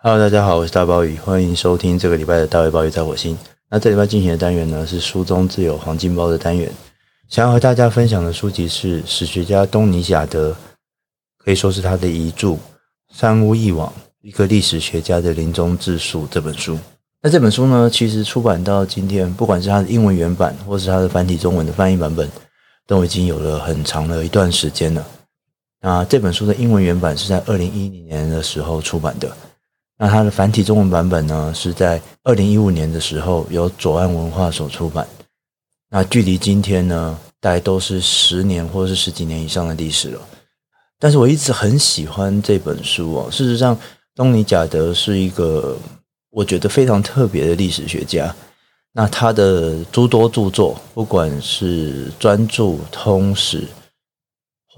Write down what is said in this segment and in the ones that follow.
Hello，大家好，我是大鲍鱼，欢迎收听这个礼拜的大卫鲍鱼在火星。那这礼拜进行的单元呢，是书中自有黄金包的单元。想要和大家分享的书籍是史学家东尼贾德，可以说是他的遗著《三屋一网：一个历史学家的临终自述》这本书。那这本书呢，其实出版到今天，不管是它的英文原版，或是它的繁体中文的翻译版本，都已经有了很长的一段时间了。那这本书的英文原版是在二零一零年的时候出版的。那它的繁体中文版本呢，是在二零一五年的时候由左岸文化所出版。那距离今天呢，大概都是十年或是十几年以上的历史了。但是我一直很喜欢这本书哦。事实上，东尼贾德是一个我觉得非常特别的历史学家。那他的诸多著作，不管是专著、通史。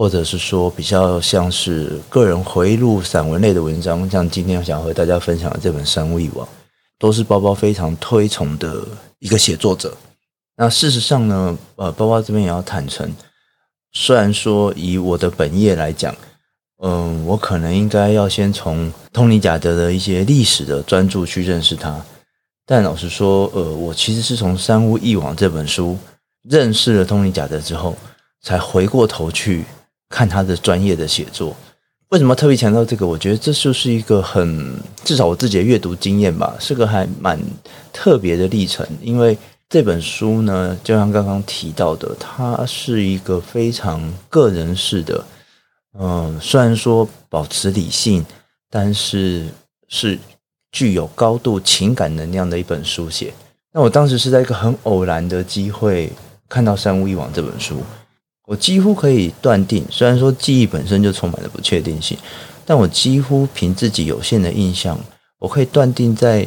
或者是说比较像是个人回忆录、散文类的文章，像今天想和大家分享的这本《三巫一网》，都是包包非常推崇的一个写作者。那事实上呢，呃，包包这边也要坦诚，虽然说以我的本业来讲，嗯，我可能应该要先从通尼贾德的一些历史的专著去认识他，但老实说，呃，我其实是从《三巫一网》这本书认识了通尼贾德之后，才回过头去。看他的专业的写作，为什么特别强调这个？我觉得这就是一个很，至少我自己的阅读经验吧，是个还蛮特别的历程。因为这本书呢，就像刚刚提到的，它是一个非常个人式的，嗯，虽然说保持理性，但是是具有高度情感能量的一本书写。那我当时是在一个很偶然的机会看到《三巫一网》这本书。我几乎可以断定，虽然说记忆本身就充满了不确定性，但我几乎凭自己有限的印象，我可以断定，在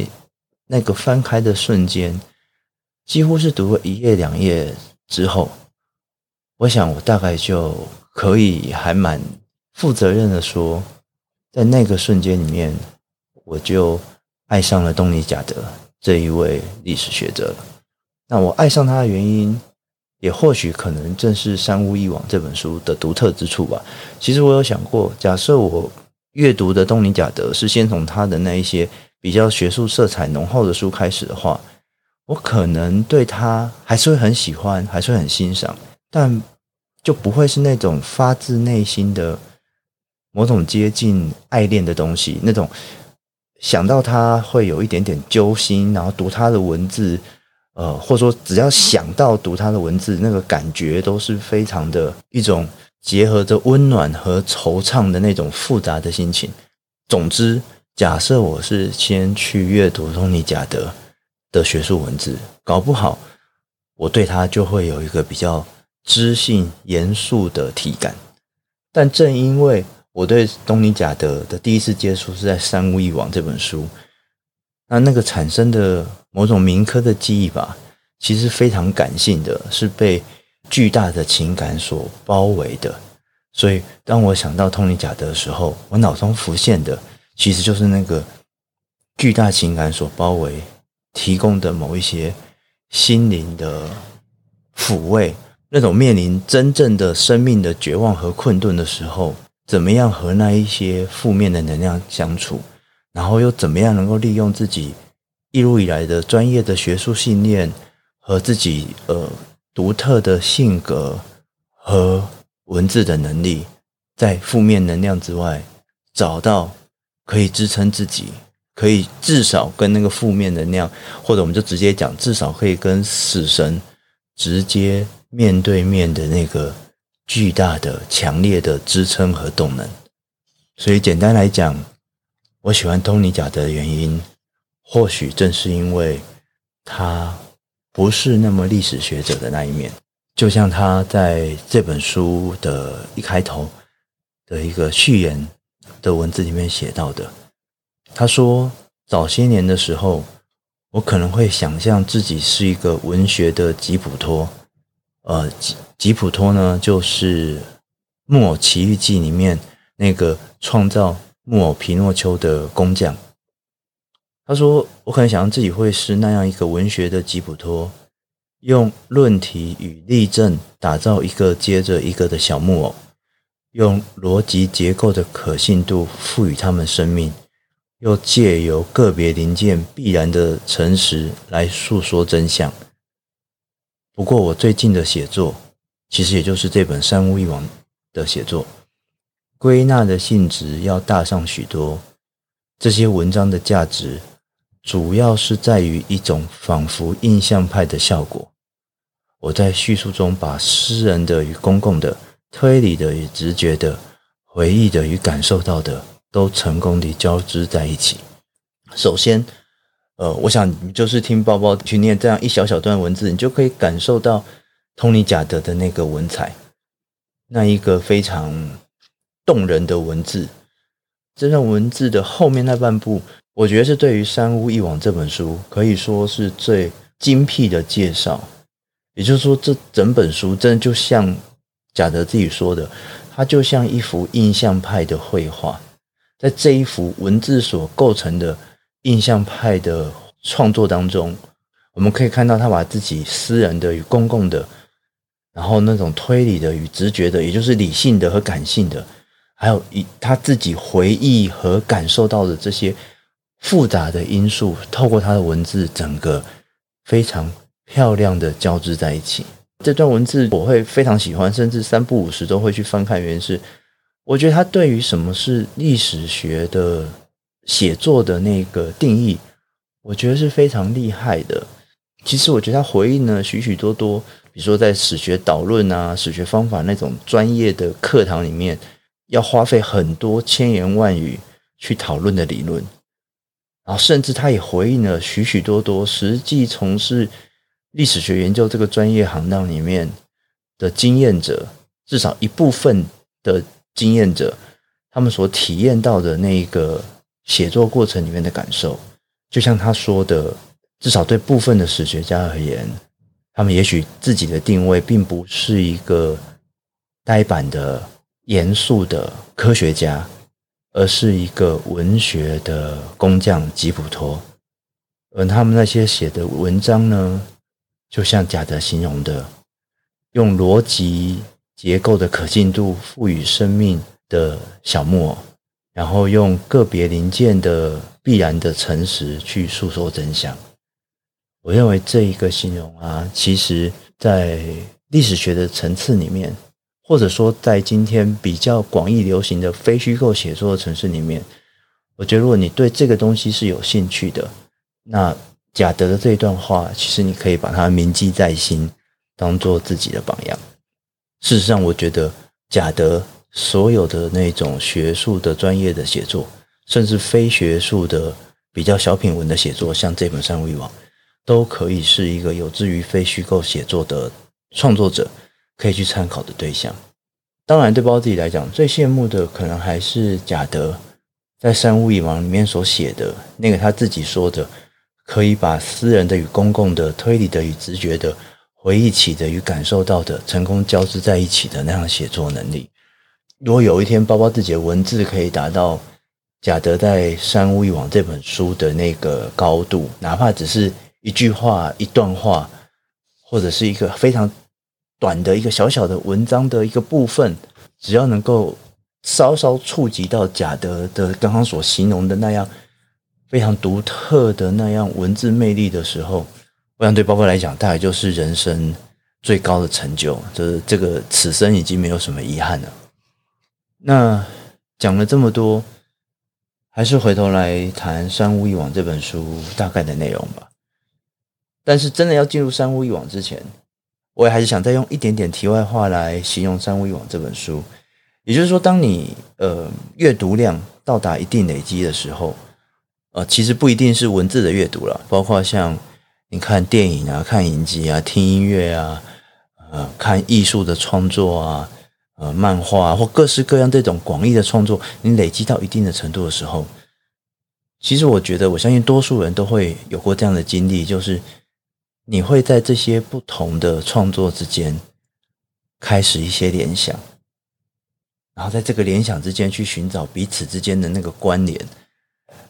那个翻开的瞬间，几乎是读了一页两页之后，我想我大概就可以还蛮负责任的说，在那个瞬间里面，我就爱上了东尼贾德这一位历史学者。那我爱上他的原因。也或许可能正是《三屋一网》这本书的独特之处吧。其实我有想过，假设我阅读的东尼贾德是先从他的那一些比较学术色彩浓厚的书开始的话，我可能对他还是会很喜欢，还是会很欣赏，但就不会是那种发自内心的某种接近爱恋的东西。那种想到他会有一点点揪心，然后读他的文字。呃，或者说，只要想到读他的文字，那个感觉都是非常的一种结合着温暖和惆怅的那种复杂的心情。总之，假设我是先去阅读东尼贾德的学术文字，搞不好我对他就会有一个比较知性、严肃的体感。但正因为我对东尼贾德的第一次接触是在《三巫一网》这本书。那那个产生的某种民科的记忆吧，其实非常感性的，是被巨大的情感所包围的。所以，当我想到东尼贾德的时候，我脑中浮现的其实就是那个巨大情感所包围提供的某一些心灵的抚慰。那种面临真正的生命的绝望和困顿的时候，怎么样和那一些负面的能量相处？然后又怎么样能够利用自己一路以来的专业的学术信念和自己呃独特的性格和文字的能力，在负面能量之外找到可以支撑自己，可以至少跟那个负面能量，或者我们就直接讲，至少可以跟死神直接面对面的那个巨大的、强烈的支撑和动能。所以简单来讲。我喜欢东尼贾的原因，或许正是因为他不是那么历史学者的那一面。就像他在这本书的一开头的一个序言的文字里面写到的，他说：“早些年的时候，我可能会想象自己是一个文学的吉普托。呃，吉吉普托呢，就是《木偶奇遇记》里面那个创造。”木偶皮诺丘的工匠，他说：“我可能想象自己会是那样一个文学的吉普托，用论题与例证打造一个接着一个的小木偶，用逻辑结构的可信度赋予他们生命，又借由个别零件必然的诚实来诉说真相。不过，我最近的写作，其实也就是这本《三巫一王》的写作，归纳的性质要大上许多。这些文章的价值，主要是在于一种仿佛印象派的效果。我在叙述中把私人的与公共的、推理的与直觉的、回忆的与感受到的，都成功地交织在一起。首先，呃，我想就是听包包去念这样一小小段文字，你就可以感受到通尼贾德的那个文采，那一个非常动人的文字。这段文字的后面那半部，我觉得是对于《三屋一网》这本书可以说是最精辟的介绍。也就是说，这整本书真的就像贾德自己说的，它就像一幅印象派的绘画，在这一幅文字所构成的。印象派的创作当中，我们可以看到他把自己私人的与公共的，然后那种推理的与直觉的，也就是理性的和感性的，还有一他自己回忆和感受到的这些复杂的因素，透过他的文字，整个非常漂亮的交织在一起。这段文字我会非常喜欢，甚至三不五时都会去翻看，原因是我觉得他对于什么是历史学的。写作的那个定义，我觉得是非常厉害的。其实，我觉得他回应呢许许多多，比如说在史学导论啊、史学方法那种专业的课堂里面，要花费很多千言万语去讨论的理论，然后甚至他也回应了许许多多实际从事历史学研究这个专业行当里面的经验者，至少一部分的经验者，他们所体验到的那一个。写作过程里面的感受，就像他说的，至少对部分的史学家而言，他们也许自己的定位并不是一个呆板的、严肃的科学家，而是一个文学的工匠吉普托。而他们那些写的文章呢，就像贾德形容的，用逻辑结构的可信度赋予生命的小木偶。然后用个别零件的必然的诚实去诉说真相。我认为这一个形容啊，其实在历史学的层次里面，或者说在今天比较广义流行的非虚构写作的城市里面，我觉得如果你对这个东西是有兴趣的，那贾德的这一段话，其实你可以把它铭记在心，当做自己的榜样。事实上，我觉得贾德。所有的那种学术的专业的写作，甚至非学术的比较小品文的写作，像这本《三巫一网》，都可以是一个有志于非虚构写作的创作者可以去参考的对象。当然，对包自己来讲，最羡慕的可能还是贾德在《三屋一网》里面所写的那个他自己说的，可以把私人的与公共的、推理的与直觉的、回忆起的与感受到的，成功交织在一起的那样写作能力。如果有一天包包自己的文字可以达到贾德在《三屋一网》这本书的那个高度，哪怕只是一句话、一段话，或者是一个非常短的一个小小的文章的一个部分，只要能够稍稍触及到贾德的刚刚所形容的那样非常独特的那样文字魅力的时候，我想对包包来讲，大概就是人生最高的成就，就是这个此生已经没有什么遗憾了。那讲了这么多，还是回头来谈《三屋一网》这本书大概的内容吧。但是真的要进入《三屋一网》之前，我也还是想再用一点点题外话来形容《三巫一网》这本书。也就是说，当你呃阅读量到达一定累积的时候，呃，其实不一定是文字的阅读了，包括像你看电影啊、看影集啊、听音乐啊、呃、看艺术的创作啊。呃，漫画或各式各样这种广义的创作，你累积到一定的程度的时候，其实我觉得，我相信多数人都会有过这样的经历，就是你会在这些不同的创作之间开始一些联想，然后在这个联想之间去寻找彼此之间的那个关联。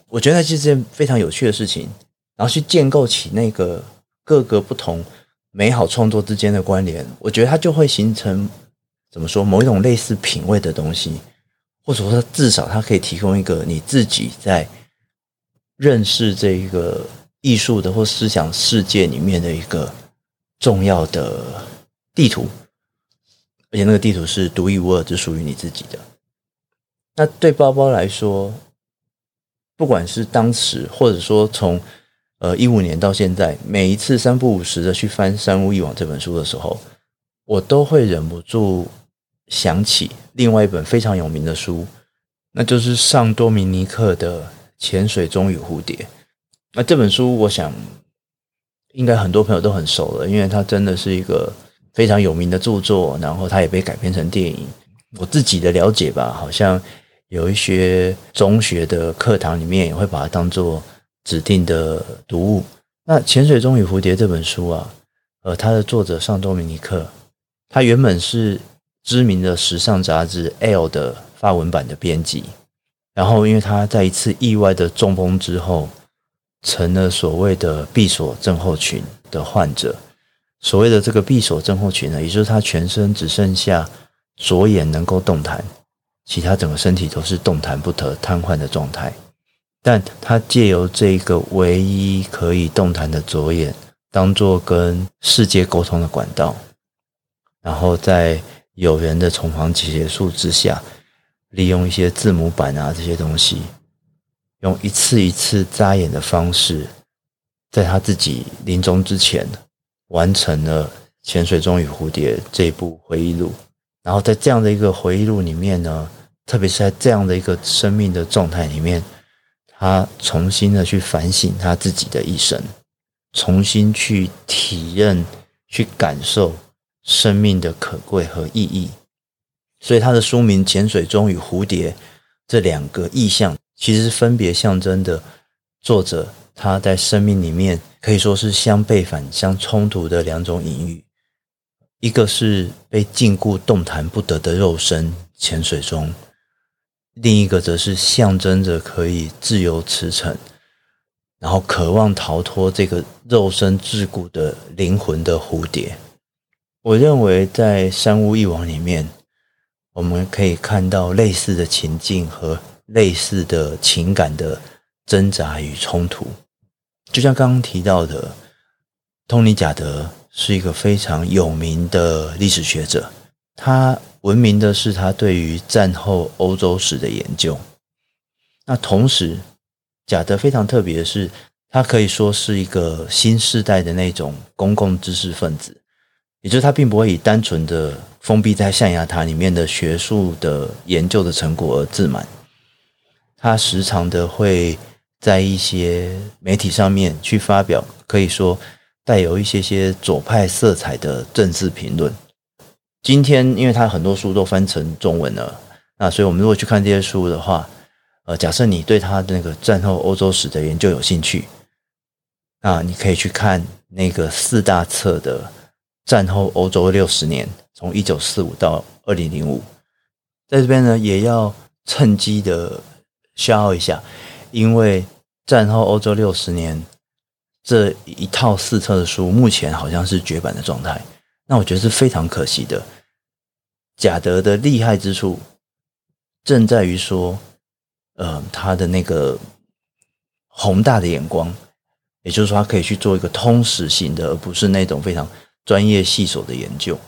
我觉得这是件非常有趣的事情，然后去建构起那个各个不同美好创作之间的关联，我觉得它就会形成。怎么说？某一种类似品味的东西，或者说至少它可以提供一个你自己在认识这一个艺术的或思想世界里面的一个重要的地图，而且那个地图是独一无二，只属于你自己的。那对包包来说，不管是当时，或者说从呃一五年到现在，每一次三不五时的去翻《三屋忆往》这本书的时候，我都会忍不住想起另外一本非常有名的书，那就是尚多米尼克的《潜水中与蝴蝶》。那这本书，我想应该很多朋友都很熟了，因为它真的是一个非常有名的著作，然后它也被改编成电影。我自己的了解吧，好像。有一些中学的课堂里面也会把它当做指定的读物。那《潜水中与蝴蝶》这本书啊，呃，它的作者尚多明尼克，他原本是知名的时尚杂志《L》的法文版的编辑，然后因为他在一次意外的中风之后，成了所谓的闭锁症候群的患者。所谓的这个闭锁症候群呢，也就是他全身只剩下左眼能够动弹。其他整个身体都是动弹不得、瘫痪的状态，但他借由这个唯一可以动弹的左眼，当做跟世界沟通的管道，然后在有缘的从旁结束之下，利用一些字母板啊这些东西，用一次一次眨眼的方式，在他自己临终之前，完成了《潜水钟与蝴蝶》这部回忆录。然后在这样的一个回忆录里面呢，特别是在这样的一个生命的状态里面，他重新的去反省他自己的一生，重新去体认、去感受生命的可贵和意义。所以他的书名《潜水钟与蝴蝶》这两个意象，其实分别象征的作者他在生命里面可以说是相背反、相冲突的两种隐喻。一个是被禁锢动弹不得的肉身潜水中，另一个则是象征着可以自由驰骋，然后渴望逃脱这个肉身桎梏的灵魂的蝴蝶。我认为在《山屋一往》里面，我们可以看到类似的情境和类似的情感的挣扎与冲突，就像刚刚提到的，通尼贾德。是一个非常有名的历史学者，他闻名的是他对于战后欧洲史的研究。那同时，贾德非常特别的是，他可以说是一个新时代的那种公共知识分子，也就是他并不会以单纯的封闭在象牙塔里面的学术的研究的成果而自满。他时常的会在一些媒体上面去发表，可以说。带有一些些左派色彩的政治评论。今天，因为他很多书都翻成中文了，那所以我们如果去看这些书的话，呃，假设你对他的那个战后欧洲史的研究有兴趣，那你可以去看那个四大册的战后欧洲六十年，从一九四五到二零零五。在这边呢，也要趁机的消耗一下，因为战后欧洲六十年。这一套四册的书目前好像是绝版的状态，那我觉得是非常可惜的。贾德的厉害之处正在于说，呃，他的那个宏大的眼光，也就是说，他可以去做一个通史型的，而不是那种非常专业细琐的研究。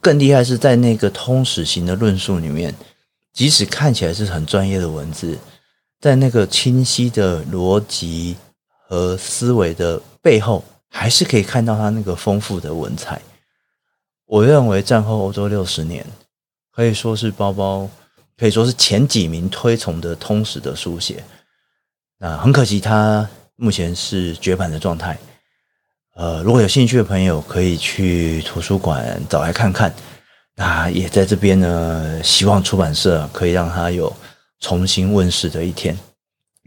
更厉害是在那个通史型的论述里面，即使看起来是很专业的文字，在那个清晰的逻辑。和思维的背后，还是可以看到他那个丰富的文采。我认为战后欧洲六十年可以说是包包，可以说是前几名推崇的通史的书写。那很可惜，他目前是绝版的状态。呃，如果有兴趣的朋友，可以去图书馆找来看看。那也在这边呢，希望出版社可以让他有重新问世的一天。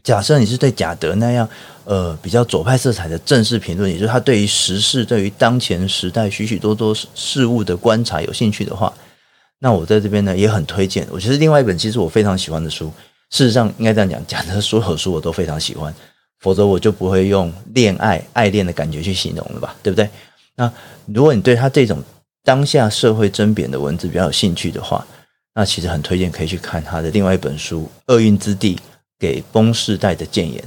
假设你是对贾德那样，呃，比较左派色彩的正式评论，也就是他对于时事、对于当前时代许许多多事物的观察有兴趣的话，那我在这边呢也很推荐。我觉得另外一本其实我非常喜欢的书，事实上应该这样讲，贾德所有书我都非常喜欢，否则我就不会用恋爱、爱恋的感觉去形容了吧，对不对？那如果你对他这种当下社会争辩的文字比较有兴趣的话，那其实很推荐可以去看他的另外一本书《厄运之地》。给崩世代的谏言，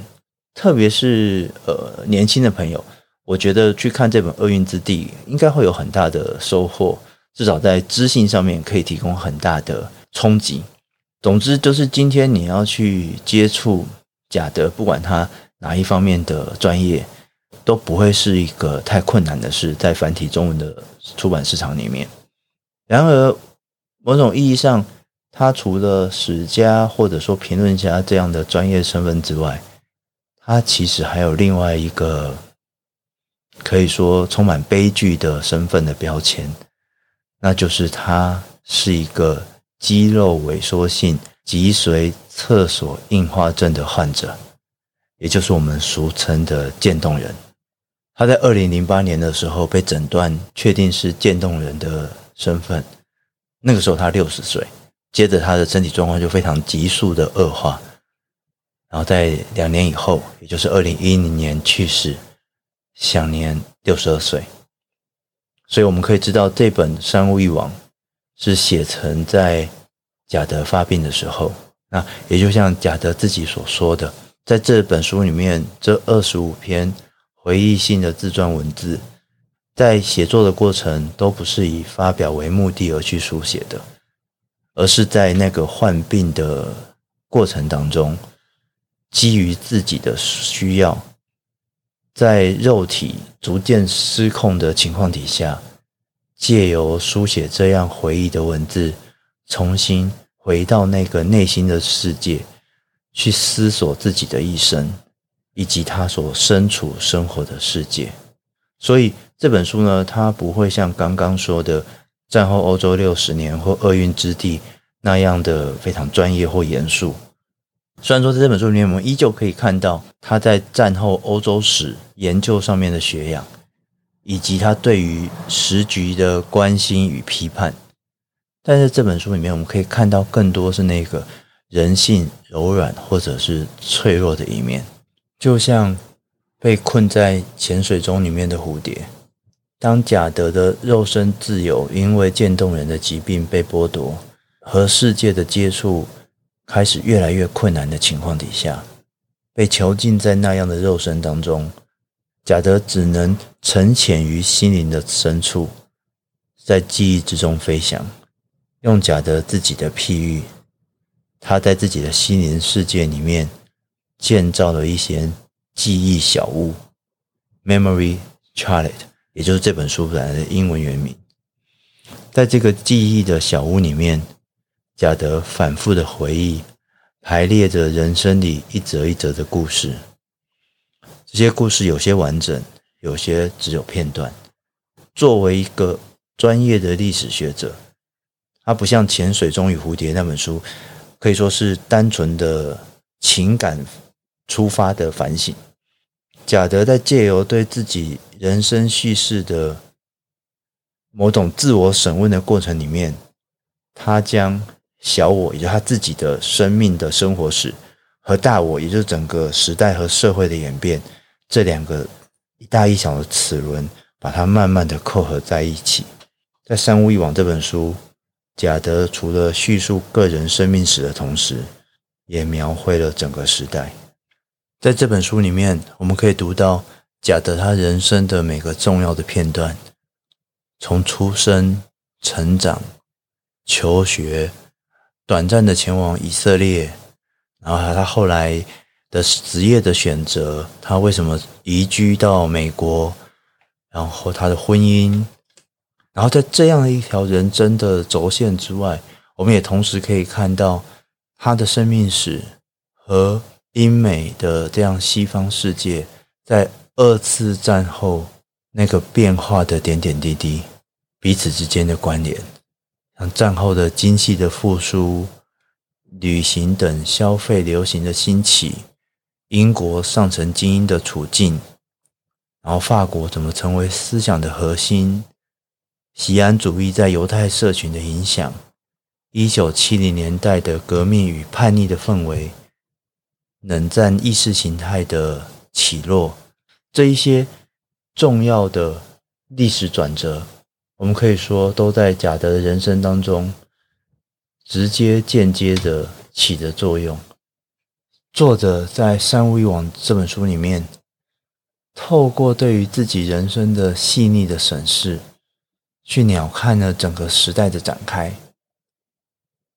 特别是呃年轻的朋友，我觉得去看这本《厄运之地》应该会有很大的收获，至少在知性上面可以提供很大的冲击。总之，就是今天你要去接触贾德，不管他哪一方面的专业，都不会是一个太困难的事，在繁体中文的出版市场里面。然而，某种意义上，他除了史家或者说评论家这样的专业身份之外，他其实还有另外一个可以说充满悲剧的身份的标签，那就是他是一个。肌肉萎缩性脊髓侧索硬化症的患者，也就是我们俗称的渐冻人。他在二零零八年的时候被诊断确定是渐冻人的身份，那个时候他六十岁。接着他的身体状况就非常急速的恶化，然后在两年以后，也就是二零一零年去世，享年六十二岁。所以我们可以知道，这本《山屋一往》。是写成在贾德发病的时候，那也就像贾德自己所说的，在这本书里面，这二十五篇回忆性的自传文字，在写作的过程都不是以发表为目的而去书写的，而是在那个患病的过程当中，基于自己的需要，在肉体逐渐失控的情况底下。借由书写这样回忆的文字，重新回到那个内心的世界，去思索自己的一生，以及他所身处生活的世界。所以这本书呢，它不会像刚刚说的战后欧洲六十年或厄运之地那样的非常专业或严肃。虽然说在这本书里面，我们依旧可以看到他在战后欧洲史研究上面的学养。以及他对于时局的关心与批判，但是这本书里面，我们可以看到更多是那个人性柔软或者是脆弱的一面，就像被困在潜水钟里面的蝴蝶。当贾德的肉身自由因为渐冻人的疾病被剥夺，和世界的接触开始越来越困难的情况底下，被囚禁在那样的肉身当中。贾德只能沉潜于心灵的深处，在记忆之中飞翔。用贾德自己的譬喻，他在自己的心灵世界里面建造了一些记忆小屋 （memory charlet） 也就是这本书本来的英文原名。在这个记忆的小屋里面，贾德反复的回忆，排列着人生里一则一则的故事。这些故事有些完整，有些只有片段。作为一个专业的历史学者，他不像《潜水钟与蝴蝶》那本书，可以说是单纯的情感出发的反省。贾德在借由对自己人生叙事的某种自我审问的过程里面，他将小我，也就是他自己的生命的生活史，和大我，也就是整个时代和社会的演变。这两个一大一小的齿轮，把它慢慢的扣合在一起。在《三屋一往》这本书，贾德除了叙述个人生命史的同时，也描绘了整个时代。在这本书里面，我们可以读到贾德他人生的每个重要的片段，从出生、成长、求学、短暂的前往以色列，然后他后来。的职业的选择，他为什么移居到美国？然后他的婚姻，然后在这样的一条人生的轴线之外，我们也同时可以看到他的生命史和英美的这样西方世界在二次战后那个变化的点点滴滴，彼此之间的关联，像战后的经济的复苏、旅行等消费流行的兴起。英国上层精英的处境，然后法国怎么成为思想的核心？锡安主义在犹太社群的影响，一九七零年代的革命与叛逆的氛围，冷战意识形态的起落，这一些重要的历史转折，我们可以说都在贾德的人生当中直接、间接的起着作用。作者在《三巫一网》这本书里面，透过对于自己人生的细腻的审视，去鸟瞰了整个时代的展开。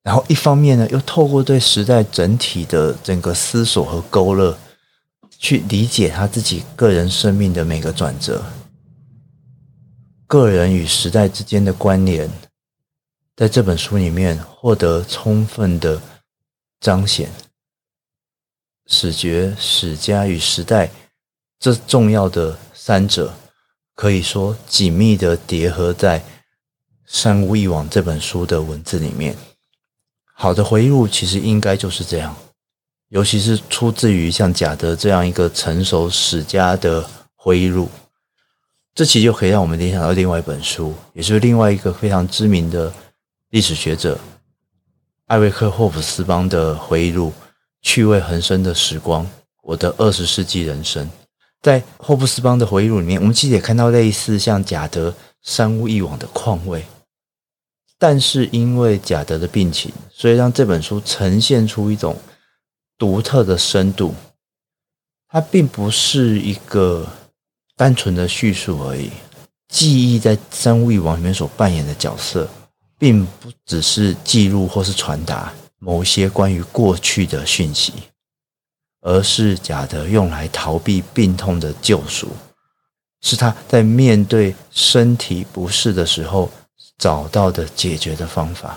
然后一方面呢，又透过对时代整体的整个思索和勾勒，去理解他自己个人生命的每个转折，个人与时代之间的关联，在这本书里面获得充分的彰显。史学、史家与时代这重要的三者，可以说紧密的叠合在《三巫一网》这本书的文字里面。好的回忆录其实应该就是这样，尤其是出自于像贾德这样一个成熟史家的回忆录，这其实就可以让我们联想到另外一本书，也是另外一个非常知名的历史学者艾瑞克·霍普斯邦的回忆录《趣味横生的时光：我的二十世纪人生》。在霍普斯邦的回忆录里面，我们其实也看到类似像贾德《三巫一网》的况味。但是因为贾德的病情，所以让这本书呈现出一种独特的深度。它并不是一个单纯的叙述而已。记忆在《三巫一网》里面所扮演的角色，并不只是记录或是传达某些关于过去的讯息，而是贾德用来逃避病痛的救赎，是他在面对身体不适的时候。找到的解决的方法，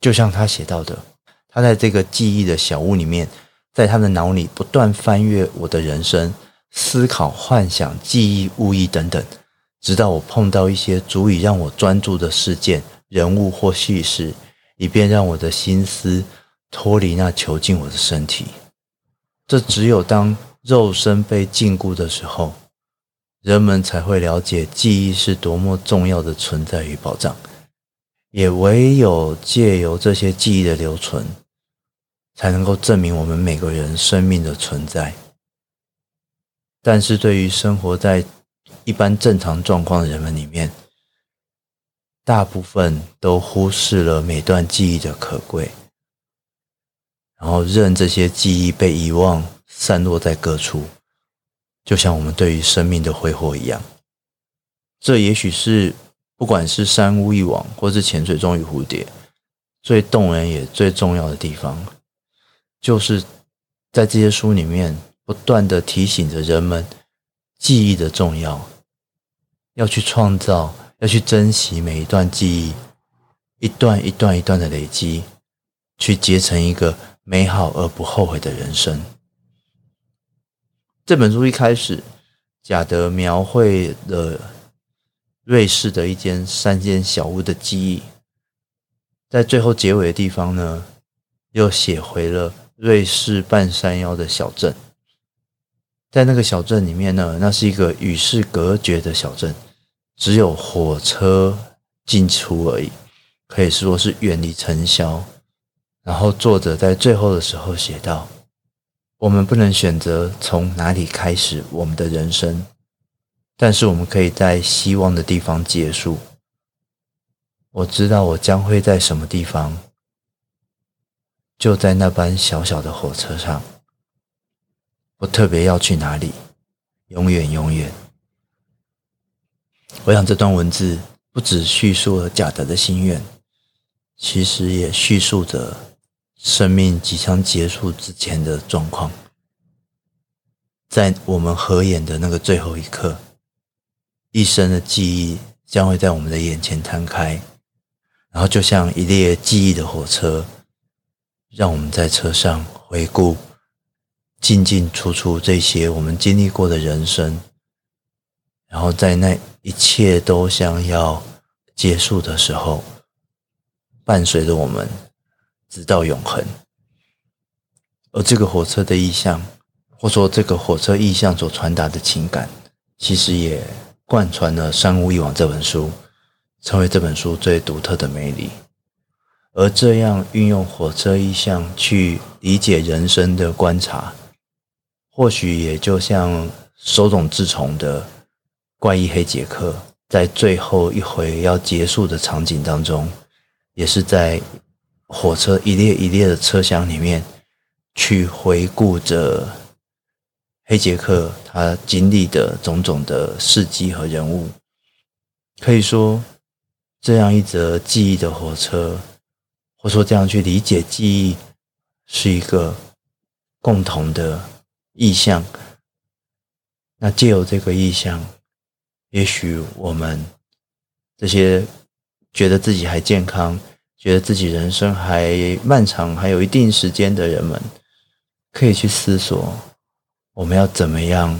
就像他写到的，他在这个记忆的小屋里面，在他的脑里不断翻阅我的人生，思考、幻想、记忆、误议等等，直到我碰到一些足以让我专注的事件、人物或叙事，以便让我的心思脱离那囚禁我的身体。这只有当肉身被禁锢的时候。人们才会了解记忆是多么重要的存在与保障，也唯有借由这些记忆的留存，才能够证明我们每个人生命的存在。但是对于生活在一般正常状况的人们里面，大部分都忽视了每段记忆的可贵，然后任这些记忆被遗忘，散落在各处。就像我们对于生命的挥霍一样，这也许是不管是三屋一网，或是潜水钟与蝴蝶，最动人也最重要的地方，就是在这些书里面不断的提醒着人们记忆的重要，要去创造，要去珍惜每一段记忆，一段一段一段的累积，去结成一个美好而不后悔的人生。这本书一开始，贾德描绘了瑞士的一间山间小屋的记忆，在最后结尾的地方呢，又写回了瑞士半山腰的小镇。在那个小镇里面呢，那是一个与世隔绝的小镇，只有火车进出而已，可以说是远离尘嚣。然后作者在最后的时候写道。我们不能选择从哪里开始我们的人生，但是我们可以在希望的地方结束。我知道我将会在什么地方，就在那班小小的火车上。我特别要去哪里，永远永远。我想这段文字不只叙述了贾德的心愿，其实也叙述着。生命即将结束之前的状况，在我们合眼的那个最后一刻，一生的记忆将会在我们的眼前摊开，然后就像一列记忆的火车，让我们在车上回顾进进出出这些我们经历过的人生，然后在那一切都将要结束的时候，伴随着我们。直到永恒，而这个火车的意象，或说这个火车意象所传达的情感，其实也贯穿了《三巫一网》这本书，成为这本书最独特的魅力。而这样运用火车意象去理解人生的观察，或许也就像手冢治虫的怪异黑杰克，在最后一回要结束的场景当中，也是在。火车一列一列的车厢里面，去回顾着黑杰克他经历的种种的事迹和人物。可以说，这样一则记忆的火车，或说这样去理解记忆，是一个共同的意象。那借由这个意象，也许我们这些觉得自己还健康、觉得自己人生还漫长、还有一定时间的人们，可以去思索，我们要怎么样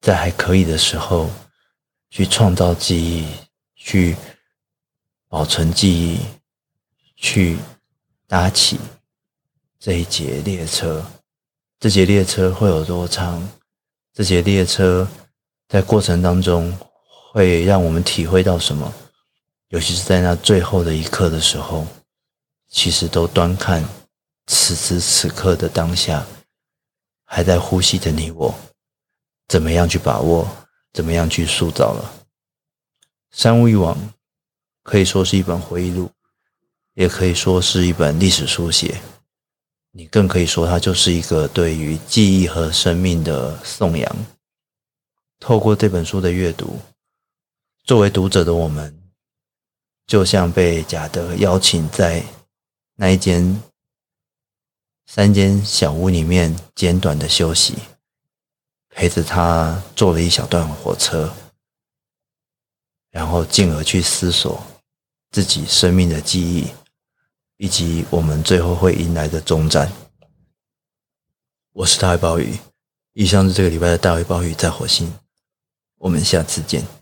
在还可以的时候去创造记忆，去保存记忆，去搭起这一节列车。这节列车会有多长？这节列车在过程当中。会让我们体会到什么？尤其是在那最后的一刻的时候，其实都端看此时此刻的当下，还在呼吸的你我，怎么样去把握，怎么样去塑造了。三五一网可以说是一本回忆录，也可以说是一本历史书写，你更可以说它就是一个对于记忆和生命的颂扬。透过这本书的阅读。作为读者的我们，就像被贾德邀请在那一间三间小屋里面简短的休息，陪着他坐了一小段火车，然后进而去思索自己生命的记忆，以及我们最后会迎来的终站。我是大卫鲍鱼，以上是这个礼拜的大卫鲍鱼在火星，我们下次见。